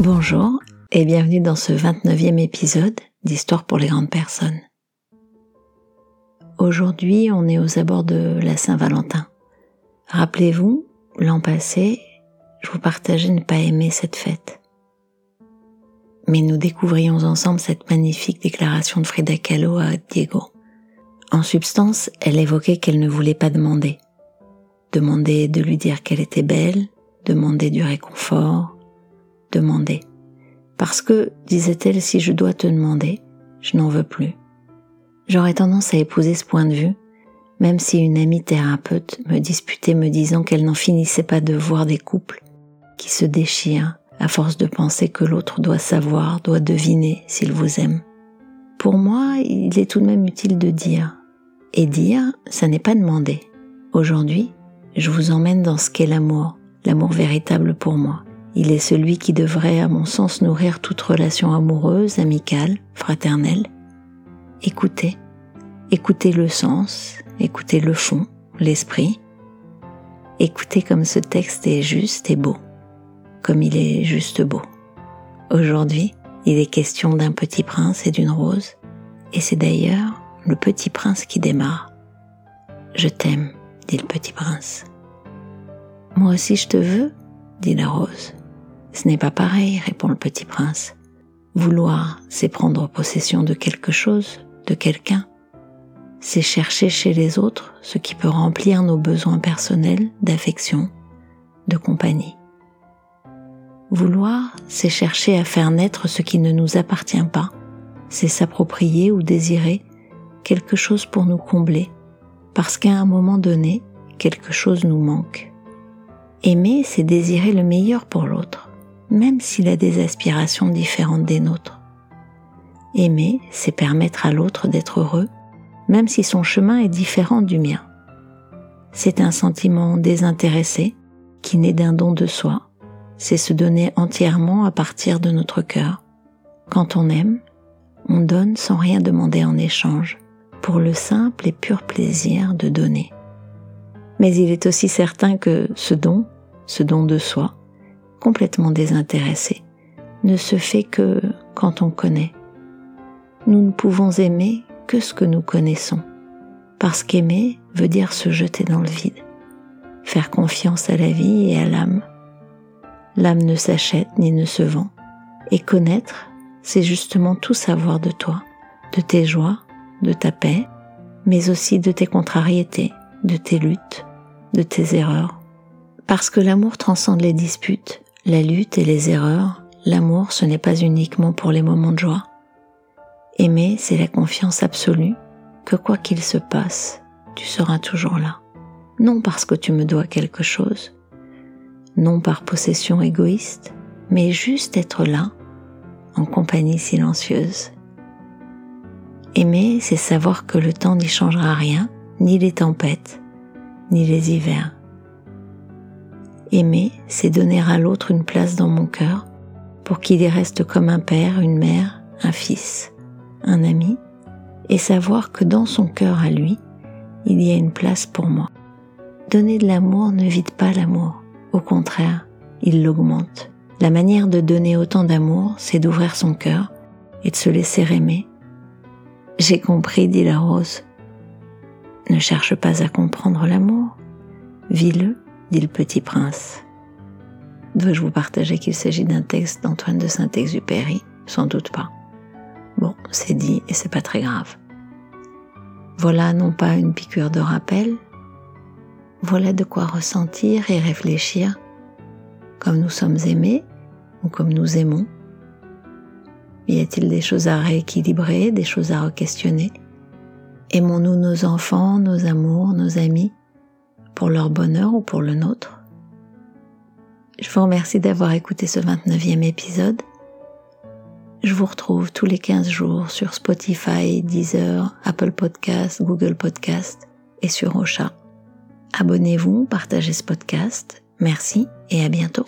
Bonjour et bienvenue dans ce 29e épisode d'Histoire pour les grandes personnes. Aujourd'hui, on est aux abords de la Saint-Valentin. Rappelez-vous, l'an passé, je vous partageais ne pas aimer cette fête. Mais nous découvrions ensemble cette magnifique déclaration de Frida Kahlo à Diego. En substance, elle évoquait qu'elle ne voulait pas demander. Demander de lui dire qu'elle était belle, demander du réconfort, demander. Parce que, disait-elle, si je dois te demander, je n'en veux plus. J'aurais tendance à épouser ce point de vue, même si une amie thérapeute me disputait me disant qu'elle n'en finissait pas de voir des couples qui se déchirent à force de penser que l'autre doit savoir, doit deviner s'il vous aime. Pour moi, il est tout de même utile de dire. Et dire, ça n'est pas demander. Aujourd'hui, je vous emmène dans ce qu'est l'amour, l'amour véritable pour moi. Il est celui qui devrait, à mon sens, nourrir toute relation amoureuse, amicale, fraternelle. Écoutez, écoutez le sens, écoutez le fond, l'esprit. Écoutez comme ce texte est juste et beau, comme il est juste beau. Aujourd'hui, il est question d'un petit prince et d'une rose, et c'est d'ailleurs le petit prince qui démarre. Je t'aime, dit le petit prince. Moi aussi je te veux, dit la rose. Ce n'est pas pareil, répond le petit prince. Vouloir, c'est prendre possession de quelque chose, de quelqu'un. C'est chercher chez les autres ce qui peut remplir nos besoins personnels d'affection, de compagnie. Vouloir, c'est chercher à faire naître ce qui ne nous appartient pas, c'est s'approprier ou désirer quelque chose pour nous combler, parce qu'à un moment donné, quelque chose nous manque. Aimer, c'est désirer le meilleur pour l'autre, même s'il a des aspirations différentes des nôtres. Aimer, c'est permettre à l'autre d'être heureux, même si son chemin est différent du mien. C'est un sentiment désintéressé qui naît d'un don de soi. C'est se donner entièrement à partir de notre cœur. Quand on aime, on donne sans rien demander en échange, pour le simple et pur plaisir de donner. Mais il est aussi certain que ce don, ce don de soi, complètement désintéressé, ne se fait que quand on connaît. Nous ne pouvons aimer que ce que nous connaissons, parce qu'aimer veut dire se jeter dans le vide, faire confiance à la vie et à l'âme. L'âme ne s'achète ni ne se vend, et connaître, c'est justement tout savoir de toi, de tes joies, de ta paix, mais aussi de tes contrariétés, de tes luttes, de tes erreurs. Parce que l'amour transcende les disputes, la lutte et les erreurs, l'amour ce n'est pas uniquement pour les moments de joie. Aimer, c'est la confiance absolue que quoi qu'il se passe, tu seras toujours là. Non parce que tu me dois quelque chose, non par possession égoïste, mais juste être là, en compagnie silencieuse Aimer, c'est savoir que le temps n'y changera rien, ni les tempêtes, ni les hivers. Aimer, c'est donner à l'autre une place dans mon cœur pour qu'il y reste comme un père, une mère, un fils, un ami, et savoir que dans son cœur à lui, il y a une place pour moi. Donner de l'amour ne vide pas l'amour, au contraire, il l'augmente. La manière de donner autant d'amour, c'est d'ouvrir son cœur et de se laisser aimer j'ai compris, dit la rose. Ne cherche pas à comprendre l'amour. Vis-le, dit le petit prince. Dois-je vous partager qu'il s'agit d'un texte d'Antoine de Saint-Exupéry? Sans doute pas. Bon, c'est dit et c'est pas très grave. Voilà non pas une piqûre de rappel, voilà de quoi ressentir et réfléchir comme nous sommes aimés ou comme nous aimons y a-t-il des choses à rééquilibrer, des choses à re-questionner? Aimons-nous nos enfants, nos amours, nos amis, pour leur bonheur ou pour le nôtre Je vous remercie d'avoir écouté ce 29e épisode. Je vous retrouve tous les 15 jours sur Spotify, Deezer, Apple Podcast, Google Podcast et sur Ocha. Abonnez-vous, partagez ce podcast. Merci et à bientôt.